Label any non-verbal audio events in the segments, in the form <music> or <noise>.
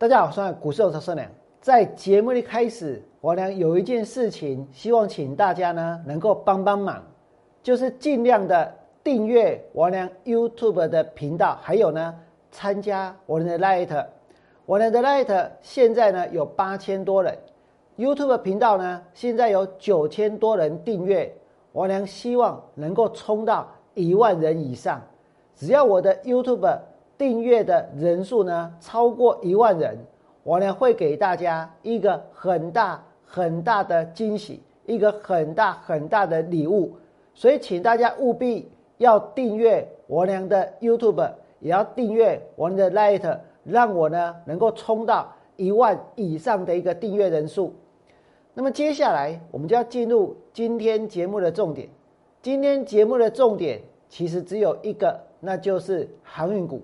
大家好，我是股市有车良。在节目的开始，我呢有一件事情，希望请大家呢能够帮帮忙，就是尽量的订阅我娘 YouTube 的频道，还有呢参加我的 Light，我的 Light 现在呢有八千多人，YouTube 频道呢现在有九千多人订阅，我娘希望能够冲到一万人以上，只要我的 YouTube 订阅的人数呢超过一万人。我呢会给大家一个很大很大的惊喜，一个很大很大的礼物，所以请大家务必要订阅我娘的 YouTube，也要订阅我们的 Light，让我呢能够冲到一万以上的一个订阅人数。那么接下来我们就要进入今天节目的重点。今天节目的重点其实只有一个，那就是航运股。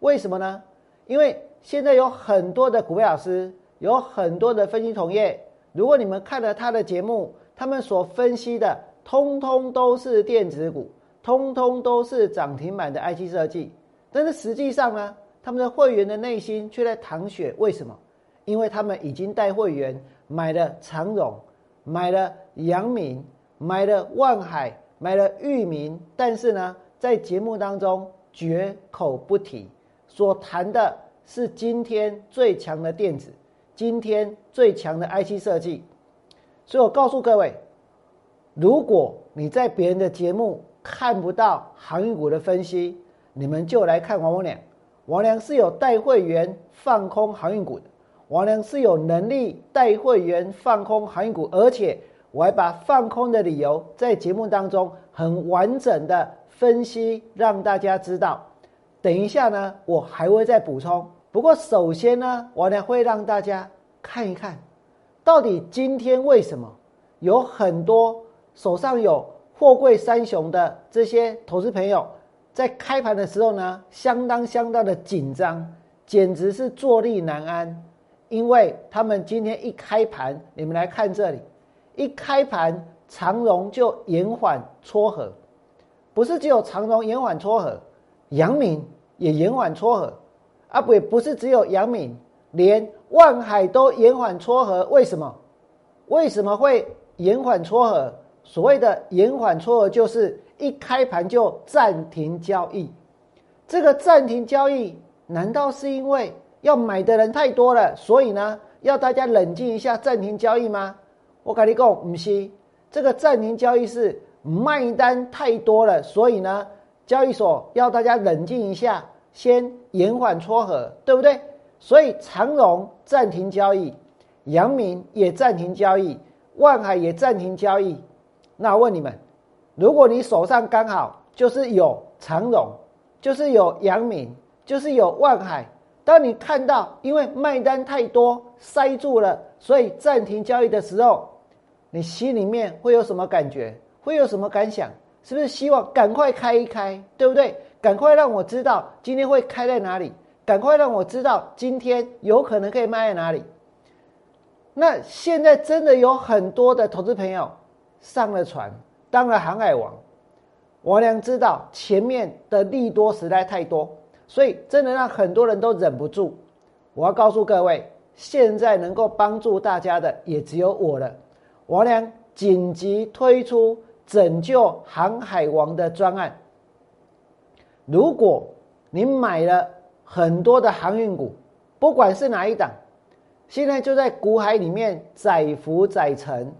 为什么呢？因为现在有很多的股票老师，有很多的分析同业。如果你们看了他的节目，他们所分析的，通通都是电子股，通通都是涨停板的 IC 设计。但是实际上呢，他们的会员的内心却在淌血。为什么？因为他们已经带会员买了长荣，买了阳明，买了万海，买了域名。但是呢，在节目当中绝口不提，所谈的。是今天最强的电子，今天最强的 IC 设计，所以我告诉各位，如果你在别人的节目看不到航运股的分析，你们就来看王王良。王良是有带会员放空航运股的，王良是有能力带会员放空航运股，而且我还把放空的理由在节目当中很完整的分析，让大家知道。等一下呢，我还会再补充。不过，首先呢，我呢会让大家看一看，到底今天为什么？有很多手上有货柜三雄的这些投资朋友，在开盘的时候呢，相当相当的紧张，简直是坐立难安，因为他们今天一开盘，你们来看这里，一开盘长荣就延缓撮合，不是只有长荣延缓撮合，阳明也延缓撮合。啊不，不是只有杨敏，连万海都延缓撮合。为什么？为什么会延缓撮合？所谓的延缓撮合，就是一开盘就暂停交易。这个暂停交易，难道是因为要买的人太多了，所以呢，要大家冷静一下暂停交易吗？我跟你讲，不是，这个暂停交易是卖单太多了，所以呢，交易所要大家冷静一下。先延缓撮合，对不对？所以长荣暂停交易，阳明也暂停交易，万海也暂停交易。那问你们，如果你手上刚好就是有长荣，就是有阳明，就是有万海，当你看到因为卖单太多塞住了，所以暂停交易的时候，你心里面会有什么感觉？会有什么感想？是不是希望赶快开一开，对不对？赶快让我知道今天会开在哪里，赶快让我知道今天有可能可以卖在哪里。那现在真的有很多的投资朋友上了船，当了航海王。我良知道前面的利多实在太多，所以真的让很多人都忍不住。我要告诉各位，现在能够帮助大家的也只有我了。我良紧急推出拯救航海王的专案。如果你买了很多的航运股，不管是哪一档，现在就在股海里面载浮载沉，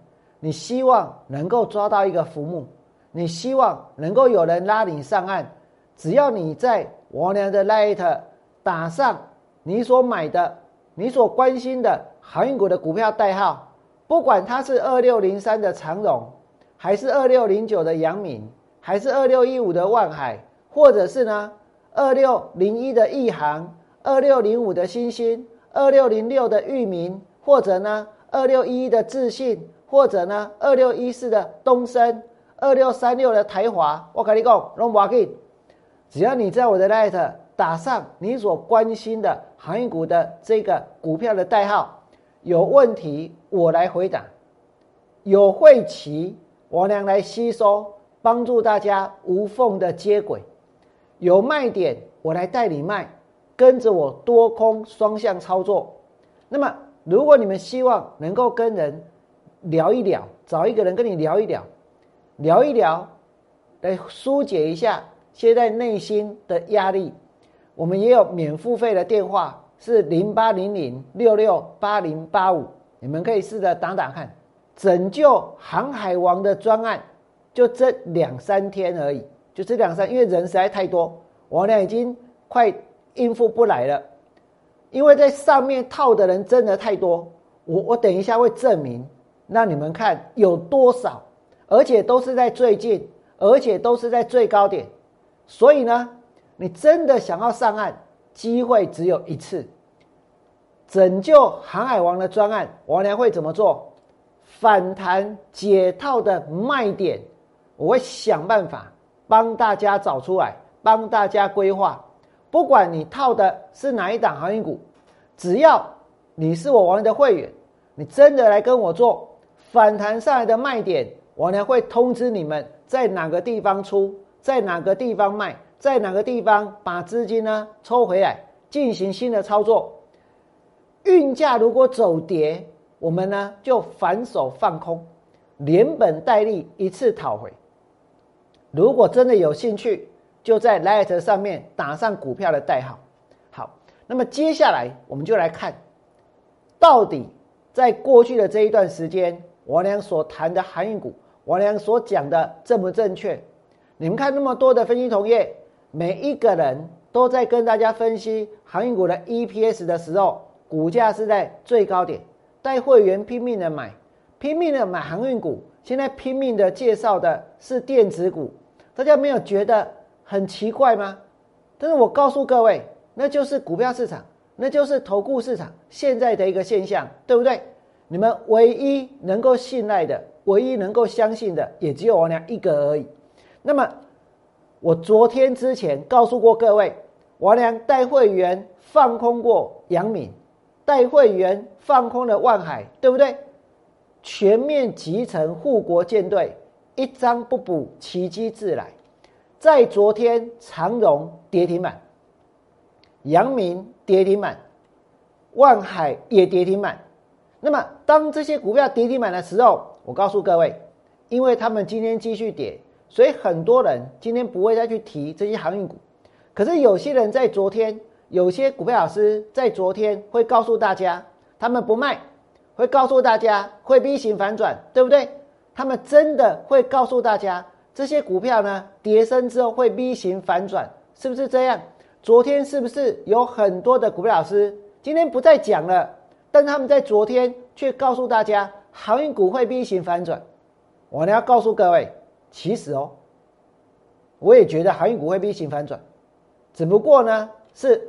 你希望能够抓到一个浮木，你希望能够有人拉你上岸，只要你在我娘的 Light 打上你所买的、你所关心的航运股的股票代号，不管它是二六零三的长荣，还是二六零九的阳明，还是二六一五的万海。或者是呢，二六零一的亿航，二六零五的星星，二六零六的域名，或者呢，二六一一的自信，或者呢，二六一四的东升，二六三六的台华，我跟你讲，龙华 K，只要你在我的 Light 打上你所关心的航运股的这个股票的代号，有问题我来回答，有晦气我俩来吸收，帮助大家无缝的接轨。有卖点，我来带你卖；跟着我多空双向操作。那么，如果你们希望能够跟人聊一聊，找一个人跟你聊一聊，聊一聊，来疏解一下现在内心的压力，我们也有免付费的电话，是零八零零六六八零八五，你们可以试着打打看。拯救航海王的专案，就这两三天而已，就这两三，因为人实在太多，我俩已经快应付不来了。因为在上面套的人真的太多，我我等一下会证明，让你们看有多少，而且都是在最近，而且都是在最高点。所以呢，你真的想要上岸，机会只有一次。拯救航海王的专案，王良会怎么做？反弹解套的卖点，我会想办法帮大家找出来，帮大家规划。不管你套的是哪一档航运股，只要你是我王的会员，你真的来跟我做反弹上来的卖点，我呢会通知你们在哪个地方出，在哪个地方卖，在哪个地方把资金呢抽回来进行新的操作。运价如果走跌。我们呢就反手放空，连本带利一次讨回。如果真的有兴趣，就在 Light 上面打上股票的代号。好，那么接下来我们就来看，到底在过去的这一段时间，王良所谈的航运股，王良所讲的正不正确？你们看那么多的分析同业，每一个人都在跟大家分析航运股的 EPS 的时候，股价是在最高点。带会员拼命的买，拼命的买航运股，现在拼命的介绍的是电子股，大家没有觉得很奇怪吗？但是我告诉各位，那就是股票市场，那就是投顾市场现在的一个现象，对不对？你们唯一能够信赖的，唯一能够相信的，也只有我俩一个而已。那么，我昨天之前告诉过各位，我俩带会员放空过杨敏。带会员放空了万海，对不对？全面集成护国舰队，一张不补，奇迹自来。在昨天，长荣跌停板，阳明跌停板，万海也跌停板。那么，当这些股票跌停板的时候，我告诉各位，因为他们今天继续跌，所以很多人今天不会再去提这些航运股。可是有些人在昨天。有些股票老师在昨天会告诉大家，他们不卖，会告诉大家会 V 型反转，对不对？他们真的会告诉大家，这些股票呢，跌升之后会 V 型反转，是不是这样？昨天是不是有很多的股票老师今天不再讲了？但他们在昨天却告诉大家，航运股会 V 型反转。我呢要告诉各位，其实哦，我也觉得航运股会 V 型反转，只不过呢是。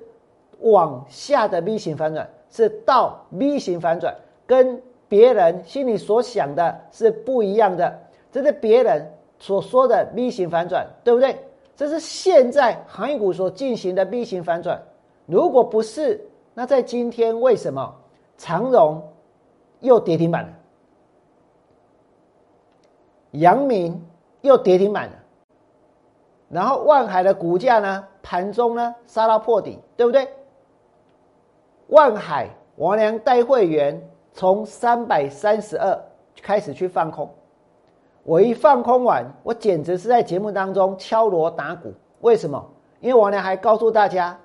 往下的 V 型反转是到 V 型反转，跟别人心里所想的是不一样的。这是别人所说的 V 型反转，对不对？这是现在航运股所进行的 V 型反转。如果不是，那在今天为什么长荣又跌停板了？阳明又跌停板了？然后万海的股价呢？盘中呢杀到破底，对不对？万海王良带会员从三百三十二开始去放空，我一放空完，我简直是在节目当中敲锣打鼓。为什么？因为王良还告诉大家，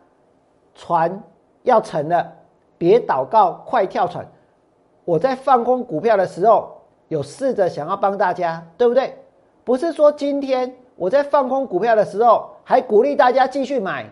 船要沉了，别祷告，快跳船。我在放空股票的时候，有试着想要帮大家，对不对？不是说今天我在放空股票的时候，还鼓励大家继续买，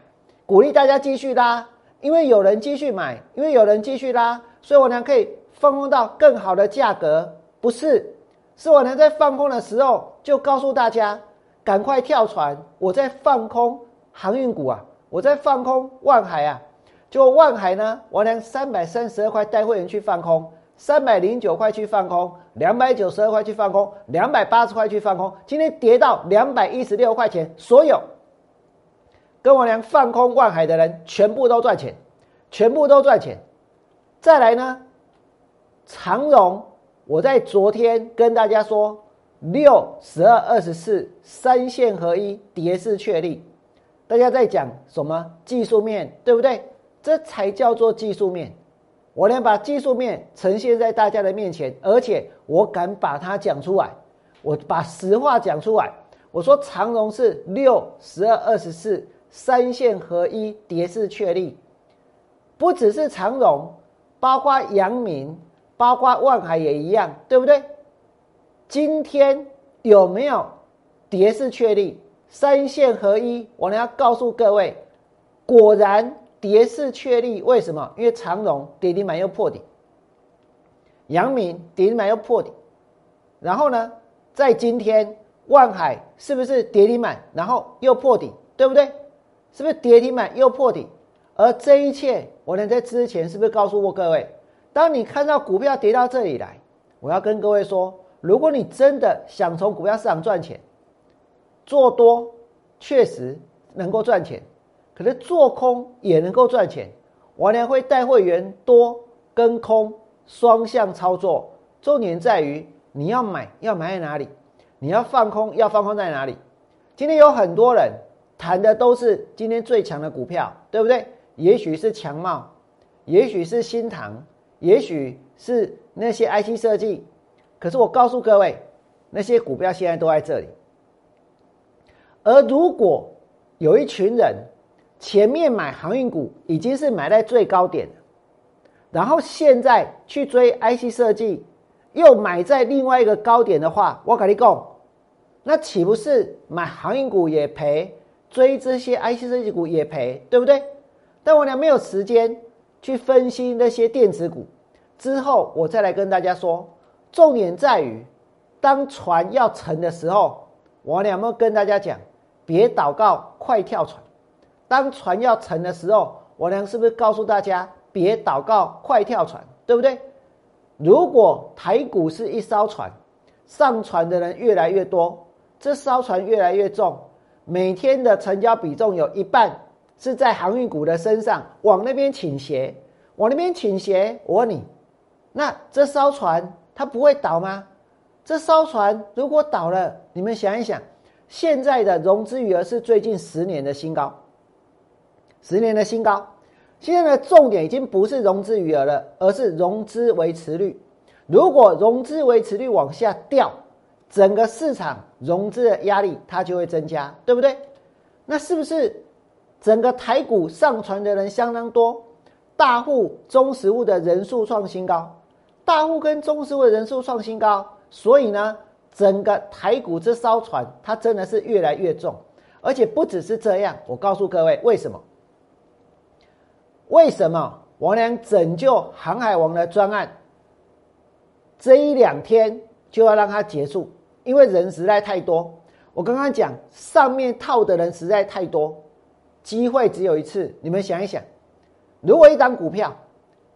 鼓励大家继续拉。因为有人继续买，因为有人继续拉，所以我娘可以放空到更好的价格。不是，是我娘在放空的时候就告诉大家，赶快跳船。我在放空航运股啊，我在放空万海啊。就万海呢，我娘三百三十二块带会员去放空，三百零九块去放空，两百九十二块去放空，两百八十块去放空。今天跌到两百一十六块钱，所有。跟我俩放空万海的人全部都赚钱，全部都赚钱。再来呢，长荣，我在昨天跟大家说，六十二二十四三线合一，跌势确立。大家在讲什么技术面，对不对？这才叫做技术面。我能把技术面呈现在大家的面前，而且我敢把它讲出来，我把实话讲出来。我说长荣是六十二二十四三线合一跌势确立，不只是长荣，包括阳明，包括万海也一样，对不对？今天有没有跌势确立？三线合一，我呢要告诉各位，果然。跌势确立，为什么？因为长荣跌停板又破底，阳明跌停板又破底，然后呢，在今天万海是不是跌停板，然后又破底，对不对？是不是跌停板又破底？而这一切，我能在之前是不是告诉过各位？当你看到股票跌到这里来，我要跟各位说，如果你真的想从股票市场赚钱，做多确实能够赚钱。可是做空也能够赚钱，我呢会带会员多跟空双向操作，重点在于你要买要买在哪里，你要放空要放空在哪里。今天有很多人谈的都是今天最强的股票，对不对？也许是强茂，也许是新唐，也许是那些 IC 设计。可是我告诉各位，那些股票现在都在这里。而如果有一群人，前面买航运股已经是买在最高点然后现在去追 IC 设计，又买在另外一个高点的话，我跟你讲，那岂不是买航运股也赔，追这些 IC 设计股也赔，对不对？但我俩没有时间去分析那些电子股，之后我再来跟大家说。重点在于，当船要沉的时候，我俩没跟大家讲，别祷告，快跳船。当船要沉的时候，我娘是不是告诉大家别祷告，快跳船，对不对？如果台股是一艘船，上船的人越来越多，这艘船越来越重，每天的成交比重有一半是在航运股的身上，往那边倾斜，往那边倾斜。我问你，那这艘船它不会倒吗？这艘船如果倒了，你们想一想，现在的融资余额是最近十年的新高。十年的新高，现在的重点已经不是融资余额了，而是融资维持率。如果融资维持率往下掉，整个市场融资的压力它就会增加，对不对？那是不是整个台股上传的人相当多，大户、中实物的人数创新高，大户跟中实物的人数创新高，所以呢，整个台股这艘船它真的是越来越重，而且不只是这样，我告诉各位为什么？为什么我俩拯救航海王的专案，这一两天就要让它结束？因为人实在太多。我刚刚讲上面套的人实在太多，机会只有一次。你们想一想，如果一张股票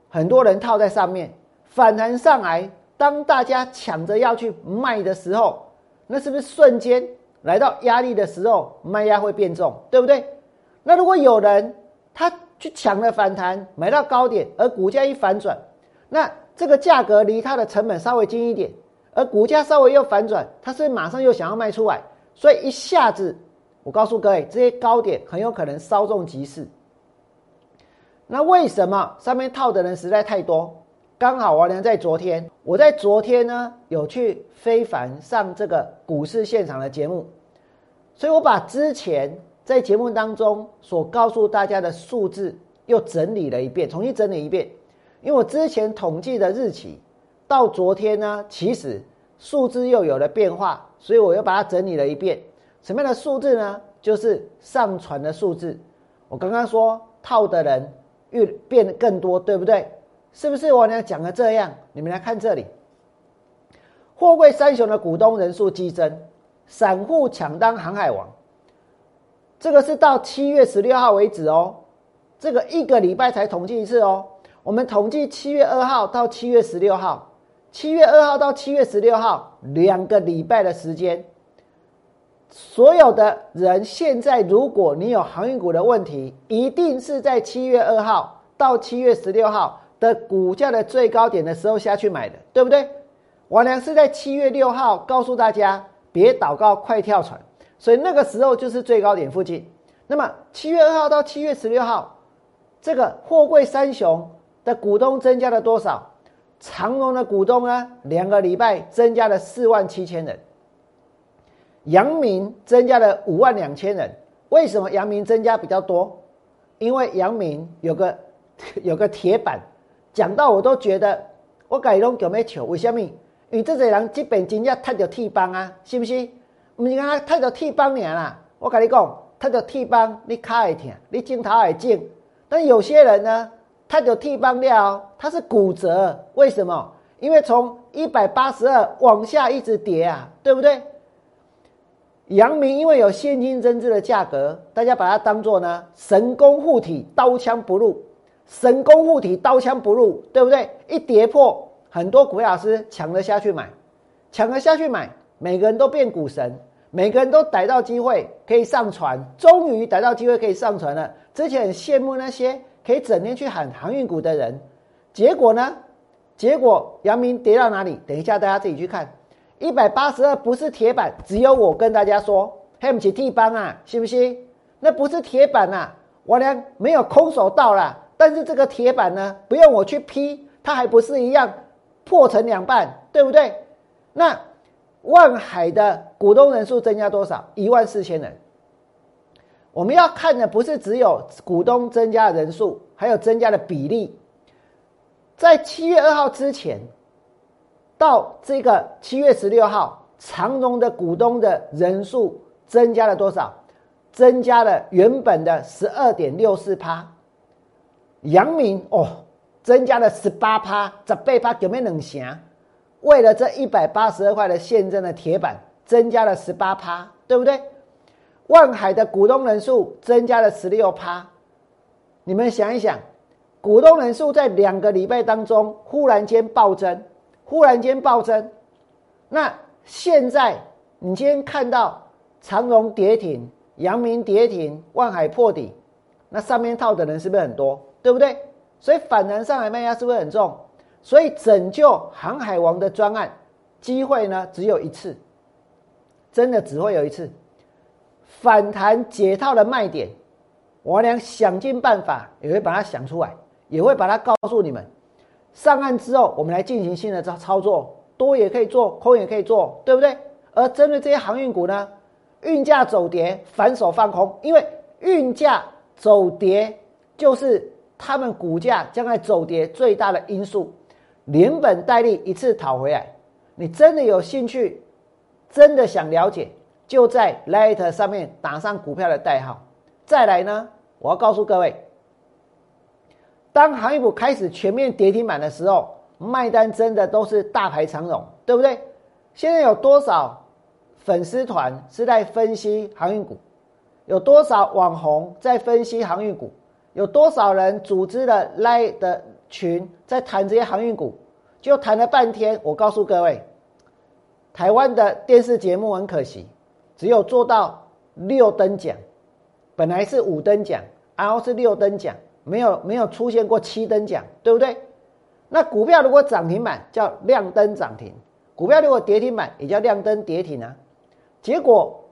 很多人套在上面，反弹上来，当大家抢着要去卖的时候，那是不是瞬间来到压力的时候，卖压会变重，对不对？那如果有人他。去抢了反弹，买到高点，而股价一反转，那这个价格离它的成本稍微近一点，而股价稍微又反转，它是马上又想要卖出来，所以一下子，我告诉各位，这些高点很有可能稍纵即逝。那为什么上面套的人实在太多？刚好我呢在昨天，我在昨天呢有去非凡上这个股市现场的节目，所以我把之前。在节目当中所告诉大家的数字又整理了一遍，重新整理一遍。因为我之前统计的日期到昨天呢，其实数字又有了变化，所以我又把它整理了一遍。什么样的数字呢？就是上传的数字。我刚刚说套的人越变得更多，对不对？是不是我呢讲的这样？你们来看这里，货柜三雄的股东人数激增，散户抢当航海王。这个是到七月十六号为止哦，这个一个礼拜才统计一次哦。我们统计七月二号到七月十六号，七月二号到七月十六号两个礼拜的时间，所有的人现在如果你有航运股的问题，一定是在七月二号到七月十六号的股价的最高点的时候下去买的，对不对？我娘是在七月六号告诉大家，别祷告，快跳船。所以那个时候就是最高点附近。那么七月二号到七月十六号这个货柜三雄的股东增加了多少？长荣的股东呢，两个礼拜增加了四万七千人，阳明增加了五万两千人。为什么阳明增加比较多？因为阳明有个 <laughs> 有个铁板，讲到我都觉得我改拢叫咩球？为什么？因为这些人基本真正踢到铁棒啊，是不是？唔是讲踢到铁棒尔啦。我跟你讲，踢到铁棒，你卡会疼，你镜头会镜。但有些人呢？他就替帮料，他是骨折，为什么？因为从一百八十二往下一直跌啊，对不对？阳明因为有现金增值的价格，大家把它当做呢神功护体，刀枪不入，神功护体，刀枪不入，对不对？一跌破，很多股老师抢了下去买，抢了下去买，每个人都变股神，每个人都逮到机会可以上船，终于逮到机会可以上船了。之前很羡慕那些。可以整天去喊航运股的人，结果呢？结果阳明跌到哪里？等一下大家自己去看。一百八十二不是铁板，只有我跟大家说，黑不起地方啊，信不信？那不是铁板呐，我俩没有空手道啦。但是这个铁板呢，不用我去劈，它还不是一样破成两半，对不对？那万海的股东人数增加多少？一万四千人。我们要看的不是只有股东增加的人数，还有增加的比例。在七月二号之前，到这个七月十六号，长荣的股东的人数增加了多少？增加了原本的十二点六四趴。阳明哦，增加了十八趴，十倍趴有没有冷霞？为了这一百八十二块的现增的铁板，增加了十八趴，对不对？万海的股东人数增加了十六趴，你们想一想，股东人数在两个礼拜当中忽然间暴增，忽然间暴增，那现在你今天看到长荣跌停、阳明跌停、万海破底，那上面套的人是不是很多？对不对？所以反弹上来卖压是不是很重？所以拯救航海王的专案机会呢，只有一次，真的只会有一次。反弹解套的卖点，我俩想尽办法也会把它想出来，也会把它告诉你们。上岸之后，我们来进行新的操操作，多也可以做，空也可以做，对不对？而针对这些航运股呢，运价走跌，反手放空，因为运价走跌就是他们股价将来走跌最大的因素，连本带利一次讨回来。你真的有兴趣，真的想了解？就在 Light 上面打上股票的代号。再来呢，我要告诉各位，当航运股开始全面跌停板的时候，卖单真的都是大牌长龙，对不对？现在有多少粉丝团是在分析航运股？有多少网红在分析航运股？有多少人组织了 Light 的群在谈这些航运股？就谈了半天，我告诉各位，台湾的电视节目很可惜。只有做到六等奖，本来是五等奖，然后是六等奖，没有没有出现过七等奖，对不对？那股票如果涨停板叫亮灯涨停，股票如果跌停板也叫亮灯跌停啊。结果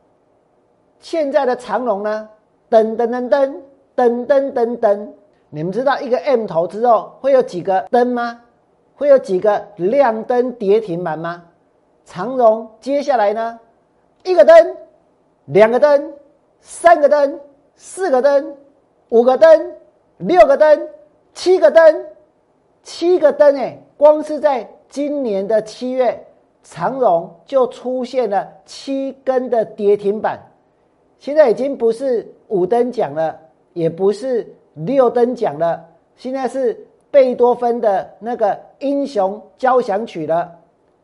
现在的长龙呢，噔噔噔噔噔噔噔噔，你们知道一个 M 头之后会有几个灯吗？会有几个亮灯跌停板吗？长荣接下来呢？一个灯，两个灯，三个灯，四个灯，五个灯，六个灯，七个灯，七个灯哎！光是在今年的七月，长荣就出现了七根的跌停板。现在已经不是五灯奖了，也不是六灯奖了，现在是贝多芬的那个英雄交响曲了。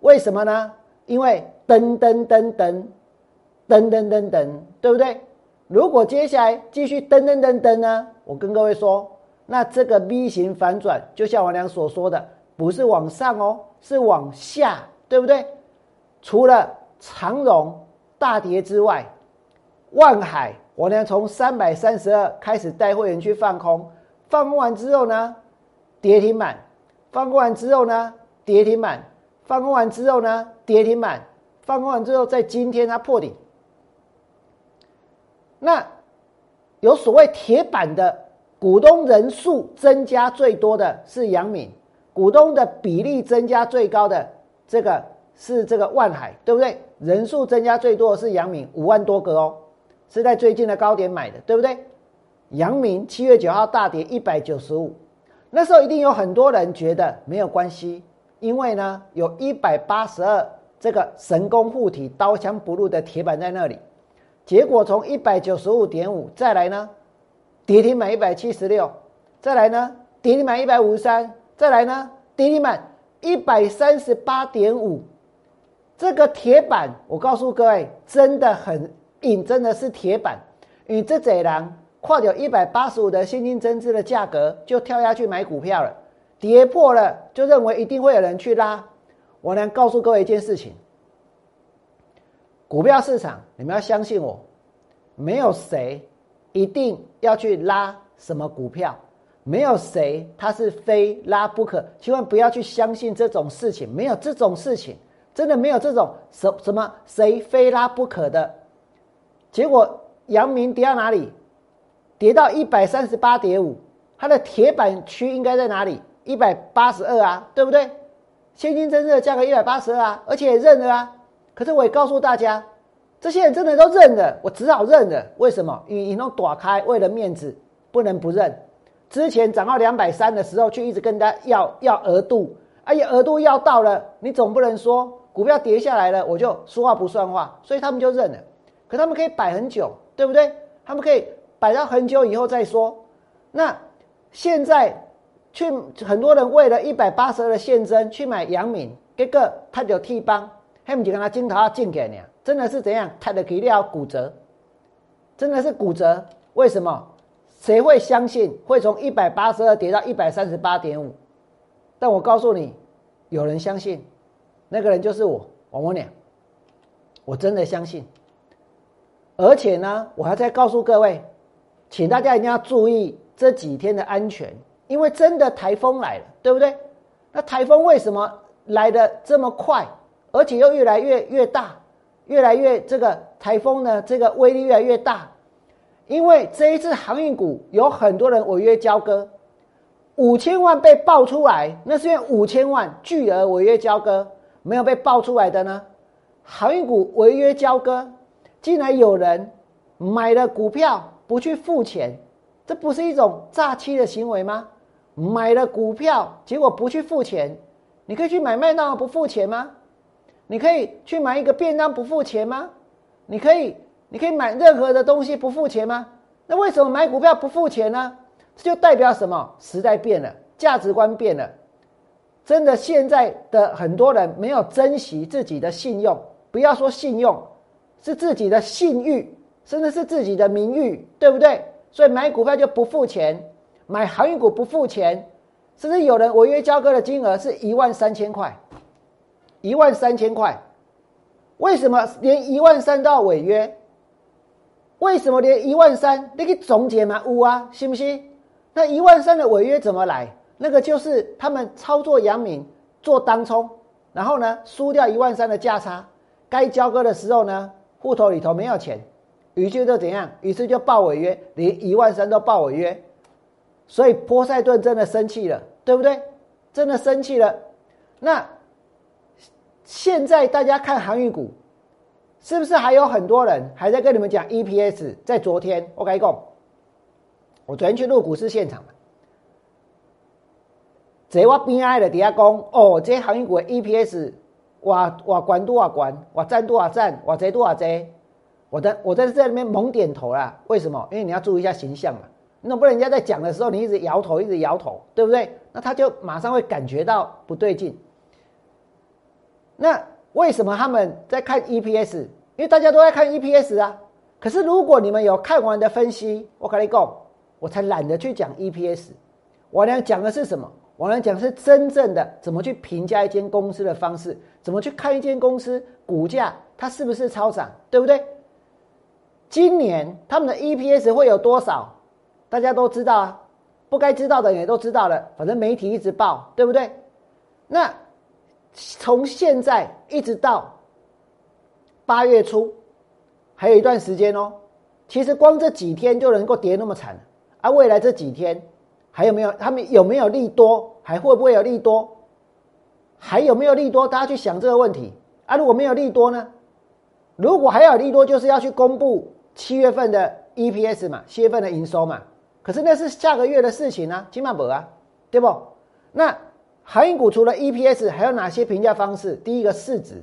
为什么呢？因为噔噔噔噔。噔噔噔噔，对不对？如果接下来继续噔噔噔噔呢？我跟各位说，那这个 V 型反转，就像王良所说的，不是往上哦，是往下，对不对？除了长荣大跌之外，万海，我良从三百三十二开始带会员去放空，放空完之后呢，跌停板；放空完之后呢，跌停板；放空完之后呢，跌停板；放空完之后，在今天它破底。那有所谓铁板的股东人数增加最多的是杨敏，股东的比例增加最高的这个是这个万海，对不对？人数增加最多的是杨敏，五万多个哦，是在最近的高点买的，对不对？杨敏七月九号大跌一百九十五，那时候一定有很多人觉得没有关系，因为呢有一百八十二这个神功护体、刀枪不入的铁板在那里。结果从一百九十五点五再来呢，跌停满一百七十六，再来呢跌停满一百五十三，再来呢跌停满一百三十八点五。这个铁板，我告诉各位，真的很硬，真的是铁板。与这贼狼跨掉一百八十五的现金增资的价格，就跳下去买股票了，跌破了，就认为一定会有人去拉。我能告诉各位一件事情。股票市场，你们要相信我，没有谁一定要去拉什么股票，没有谁他是非拉不可，千万不要去相信这种事情，没有这种事情，真的没有这种什什么谁非拉不可的。结果阳明跌到哪里？跌到一百三十八点五，它的铁板区应该在哪里？一百八十二啊，对不对？现金真正的价格一百八十二啊，而且也认了啊。可是我也告诉大家，这些人真的都认了，我只好认了。为什么？因为弄躲开，为了面子不能不认。之前涨到两百三的时候，却一直跟他要要额度，哎呀，额度要到了，你总不能说股票跌下来了，我就说话不算话，所以他们就认了。可他们可以摆很久，对不对？他们可以摆到很久以后再说。那现在去很多人为了一百八十二的现增去买阳明，结果他就替帮。M 就跟他镜头要进给你，真的是怎样？他的体力要骨折，真的是骨折。为什么？谁会相信会从一百八十二跌到一百三十八点五？但我告诉你，有人相信，那个人就是我，王文良。我真的相信。而且呢，我还在告诉各位，请大家一定要注意这几天的安全，因为真的台风来了，对不对？那台风为什么来的这么快？而且又越来越越大，越来越这个台风呢，这个威力越来越大。因为这一次航运股有很多人违约交割，五千万被爆出来，那是因为五千万巨额违约交割没有被爆出来的呢。航运股违约交割，竟然有人买了股票不去付钱，这不是一种诈欺的行为吗？买了股票结果不去付钱，你可以去买卖，那不付钱吗？你可以去买一个便当不付钱吗？你可以，你可以买任何的东西不付钱吗？那为什么买股票不付钱呢？这就代表什么？时代变了，价值观变了。真的，现在的很多人没有珍惜自己的信用，不要说信用，是自己的信誉，甚至是自己的名誉，对不对？所以买股票就不付钱，买航运股不付钱，甚至有人违约交割的金额是一万三千块。一万三千块，为什么连一万三都要违约？为什么连一万三？你可以总结吗？五啊，信不信？那一万三的违约怎么来？那个就是他们操作阳明做当冲，然后呢输掉一万三的价差，该交割的时候呢户头里头没有钱，于是就怎样？于是就报违约，连一万三都报违约，所以波塞顿真的生气了，对不对？真的生气了，那。现在大家看航运股，是不是还有很多人还在跟你们讲 EPS？在昨天，我跟你讲，我昨天去录股市现场嘛，在我边爱的底下讲，哦，这些航运股的 EPS，我我管多少管，我占多少占，我这多少这，我在我在这里面猛点头啦。为什么？因为你要注意一下形象嘛，你总不能人家在讲的时候你一直摇头，一直摇头，对不对？那他就马上会感觉到不对劲。那为什么他们在看 EPS？因为大家都在看 EPS 啊。可是如果你们有看完的分析，我跟你讲，我才懒得去讲 EPS。我俩讲的是什么？我俩讲是真正的怎么去评价一间公司的方式，怎么去看一间公司股价它是不是超涨，对不对？今年他们的 EPS 会有多少？大家都知道啊，不该知道的也都知道了。反正媒体一直报，对不对？那。从现在一直到八月初，还有一段时间哦。其实光这几天就能够跌那么惨，啊，未来这几天还有没有？他们有没有利多？还会不会有利多？还有没有利多？大家去想这个问题啊！如果没有利多呢？如果还有利多，就是要去公布七月份的 EPS 嘛，七月份的营收嘛。可是那是下个月的事情啊，起码不啊，对不？那航运股除了 EPS，还有哪些评价方式？第一个市值，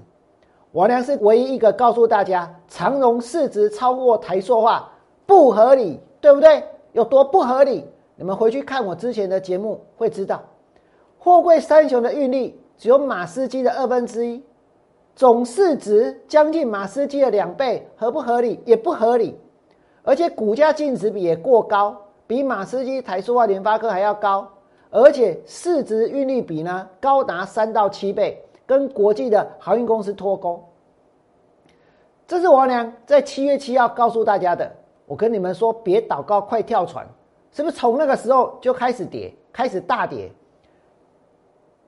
王良是唯一一个告诉大家，长荣市值超过台塑化不合理，对不对？有多不合理？你们回去看我之前的节目会知道，货柜三雄的运力只有马斯基的二分之一，总市值将近马斯基的两倍，合不合理？也不合理，而且股价净值比也过高。比马斯基、台塑化、联发科还要高，而且市值运力比呢高达三到七倍，跟国际的航运公司脱钩。这是王良在七月七号告诉大家的。我跟你们说，别祷告，快跳船！是不是从那个时候就开始跌，开始大跌？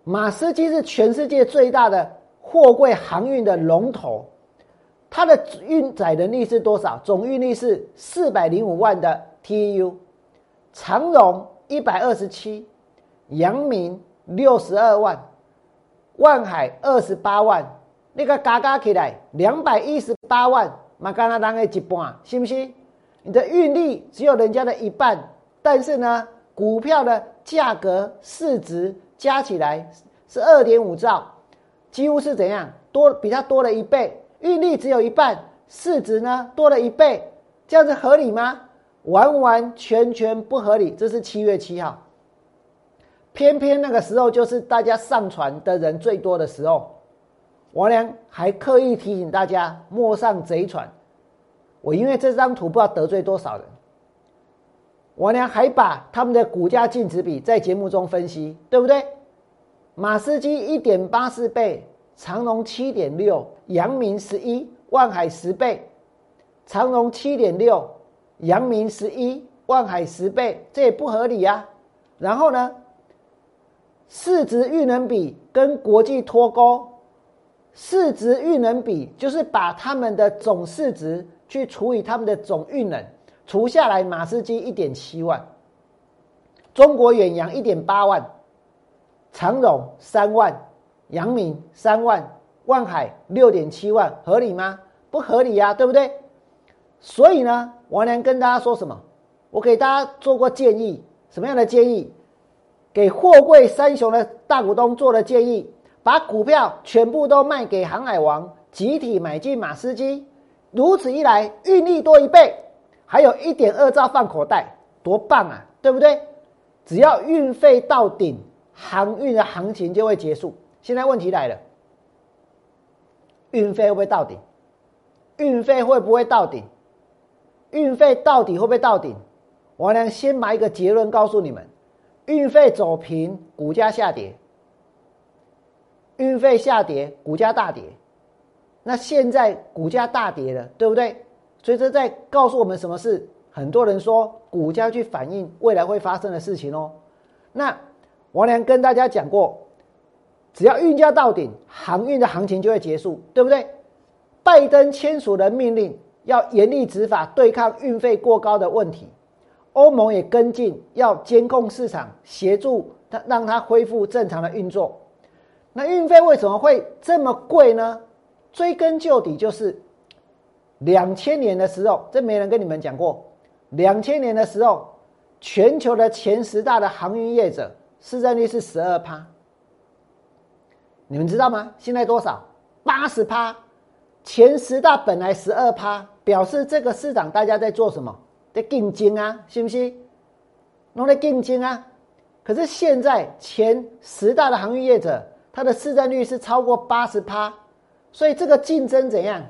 马斯基是全世界最大的货柜航运的龙头，它的运载能力是多少？总运力是四百零五万的 TEU。长荣一百二十七，阳明六十二万，万海二十八万，那个加加起来两百一十八万，马加拿大的一半，信不信？你的运力只有人家的一半，但是呢，股票的价格市值加起来是二点五兆，几乎是怎样多比它多了一倍，运力只有一半，市值呢多了一倍，这样子合理吗？完完全全不合理，这是七月七号。偏偏那个时候就是大家上船的人最多的时候，王良还刻意提醒大家莫上贼船。我因为这张图不知道得罪多少人，王良还把他们的股价净值比在节目中分析，对不对？马斯基一点八四倍，长隆七点六，阳明十一，万海十倍，长隆七点六。阳明十一，万海十倍，这也不合理呀。然后呢，市值运能比跟国际脱钩，市值运能比就是把他们的总市值去除以他们的总运能，除下来，马士基一点七万，中国远洋一点八万，长荣三万，阳明三万，万海六点七万，合理吗？不合理呀，对不对？所以呢。王良跟大家说什么？我给大家做过建议，什么样的建议？给货柜三雄的大股东做了建议，把股票全部都卖给航海王，集体买进马斯基。如此一来，运力多一倍，还有一点二兆放口袋，多棒啊，对不对？只要运费到顶，航运的行情就会结束。现在问题来了，运费会不会到顶？运费会不会到顶？运费到底会不会到顶？我呢先把一个结论告诉你们：运费走平，股价下跌；运费下跌，股价大跌。那现在股价大跌了，对不对？所以这在告诉我们什么事？很多人说股价去反映未来会发生的事情哦。那王良跟大家讲过，只要运价到顶，航运的行情就会结束，对不对？拜登签署的命令。要严厉执法，对抗运费过高的问题。欧盟也跟进，要监控市场，协助它让它恢复正常的运作。那运费为什么会这么贵呢？追根究底，就是两千年的时候，这没人跟你们讲过。两千年的时候，全球的前十大的航运业者市占率是十二趴，你们知道吗？现在多少？八十趴。前十大本来十二趴，表示这个市场大家在做什么？在竞争啊，信不信？弄在竞争啊！可是现在前十大的航运业者，它的市占率是超过八十趴，所以这个竞争怎样？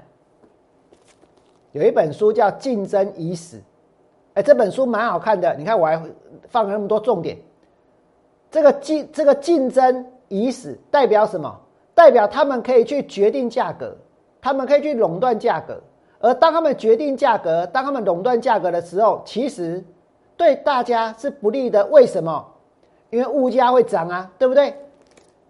有一本书叫《竞争已死》，哎，这本书蛮好看的。你看我还放了那么多重点。这个竞这个竞争已死代表什么？代表他们可以去决定价格。他们可以去垄断价格，而当他们决定价格、当他们垄断价格的时候，其实对大家是不利的。为什么？因为物价会涨啊，对不对？《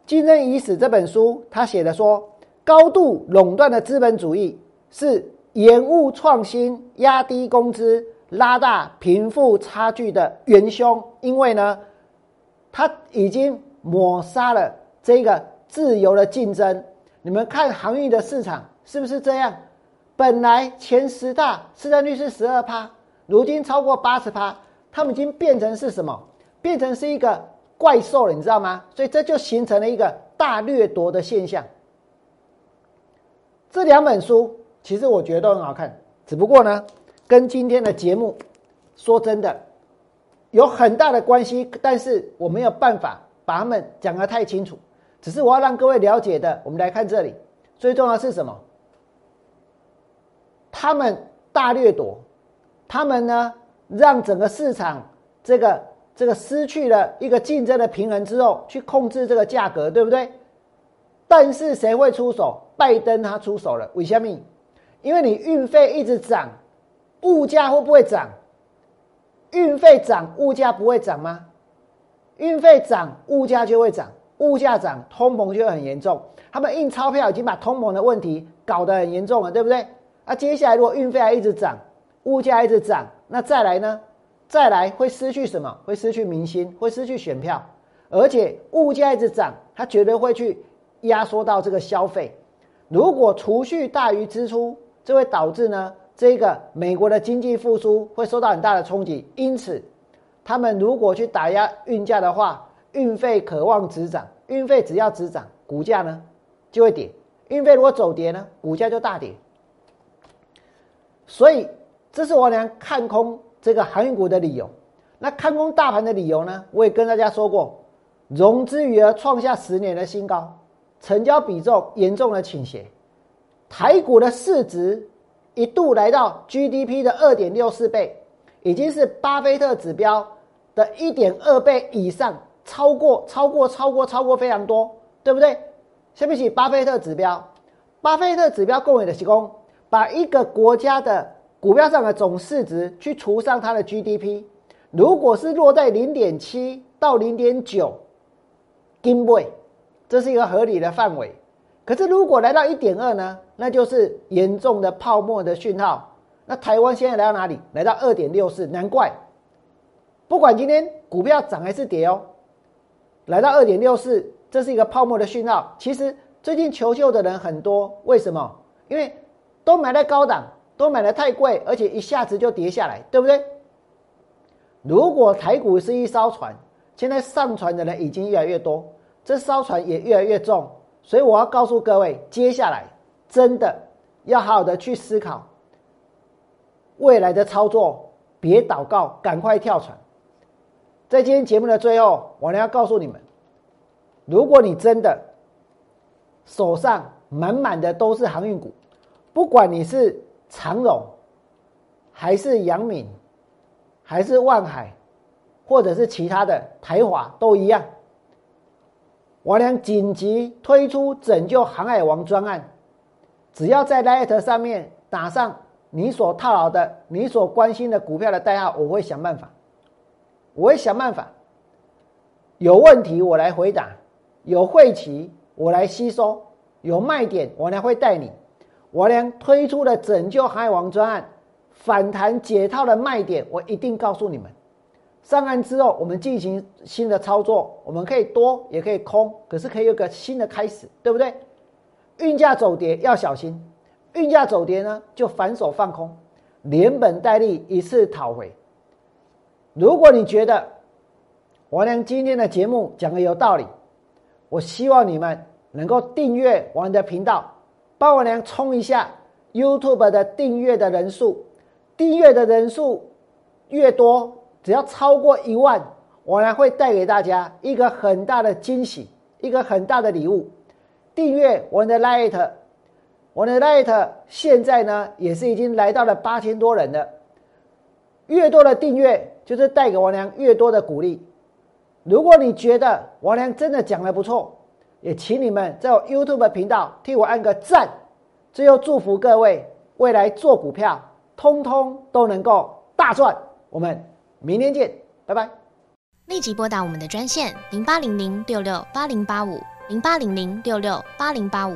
竞争已死》这本书他写的说，高度垄断的资本主义是延误创新、压低工资、拉大贫富差距的元凶，因为呢，它已经抹杀了这个自由的竞争。你们看航运的市场是不是这样？本来前十大市占率是十二趴，如今超过八十趴，他们已经变成是什么？变成是一个怪兽了，你知道吗？所以这就形成了一个大掠夺的现象。这两本书其实我觉得都很好看，只不过呢，跟今天的节目说真的有很大的关系，但是我没有办法把他们讲得太清楚。只是我要让各位了解的，我们来看这里，最重要是什么？他们大掠夺，他们呢让整个市场这个这个失去了一个竞争的平衡之后，去控制这个价格，对不对？但是谁会出手？拜登他出手了，为什么？因为你运费一直涨，物价会不会涨？运费涨，物价不会涨吗？运费涨，物价就会涨，物价涨，通膨就会很严重。他们印钞票已经把通膨的问题搞得很严重了，对不对？那接下来如果运费还一直涨，物价一直涨，那再来呢？再来会失去什么？会失去民心，会失去选票，而且物价一直涨，它绝对会去压缩到这个消费。如果储蓄大于支出，这会导致呢这个美国的经济复苏会受到很大的冲击。因此，他们如果去打压运价的话，运费渴望止涨，运费只要止涨，股价呢就会跌；运费如果走跌呢，股价就大跌。所以，这是我俩看空这个航运股的理由。那看空大盘的理由呢？我也跟大家说过，融资余额创下十年的新高，成交比重严重的倾斜，台股的市值一度来到 GDP 的二点六四倍，已经是巴菲特指标的一点二倍以上，超过、超过、超过、超过非常多，对不对？对不起，巴菲特指标，巴菲特指标共有的提供。把一个国家的股票上的总市值去除上它的 GDP，如果是落在零点七到零点九，金位，这是一个合理的范围。可是如果来到一点二呢，那就是严重的泡沫的讯号。那台湾现在来到哪里？来到二点六四，难怪不管今天股票涨还是跌哦，来到二点六四，这是一个泡沫的讯号。其实最近求救的人很多，为什么？因为都买在高档，都买的太贵，而且一下子就跌下来，对不对？如果台股是一艘船，现在上船的人已经越来越多，这艘船也越来越重，所以我要告诉各位，接下来真的要好好的去思考未来的操作，别祷告，赶快跳船。在今天节目的最后，我呢要告诉你们，如果你真的手上满满的都是航运股，不管你是长荣，还是杨敏，还是万海，或者是其他的台华，都一样。我俩紧急推出拯救航海王专案，只要在 Light 上面打上你所套牢的、你所关心的股票的代号，我会想办法，我会想办法。有问题我来回答，有晦气我来吸收，有卖点我来会带你。我俩推出的拯救海王专案反弹解套的卖点，我一定告诉你们。上岸之后，我们进行新的操作，我们可以多也可以空，可是可以有个新的开始，对不对？运价走跌要小心，运价走跌呢就反手放空，连本带利一次讨回。如果你觉得王良今天的节目讲的有道理，我希望你们能够订阅王的频道。帮我娘冲一下 YouTube 的订阅的人数，订阅的人数越多，只要超过一万，我呢会带给大家一个很大的惊喜，一个很大的礼物。订阅我的 Light，我的 Light 现在呢也是已经来到了八千多人了。越多的订阅，就是带给王娘越多的鼓励。如果你觉得王娘真的讲的不错，也请你们在我 YouTube 频道替我按个赞，最后祝福各位未来做股票，通通都能够大赚。我们明天见，拜拜。立即拨打我们的专线零八零零六六八零八五。零八零零六六八零八五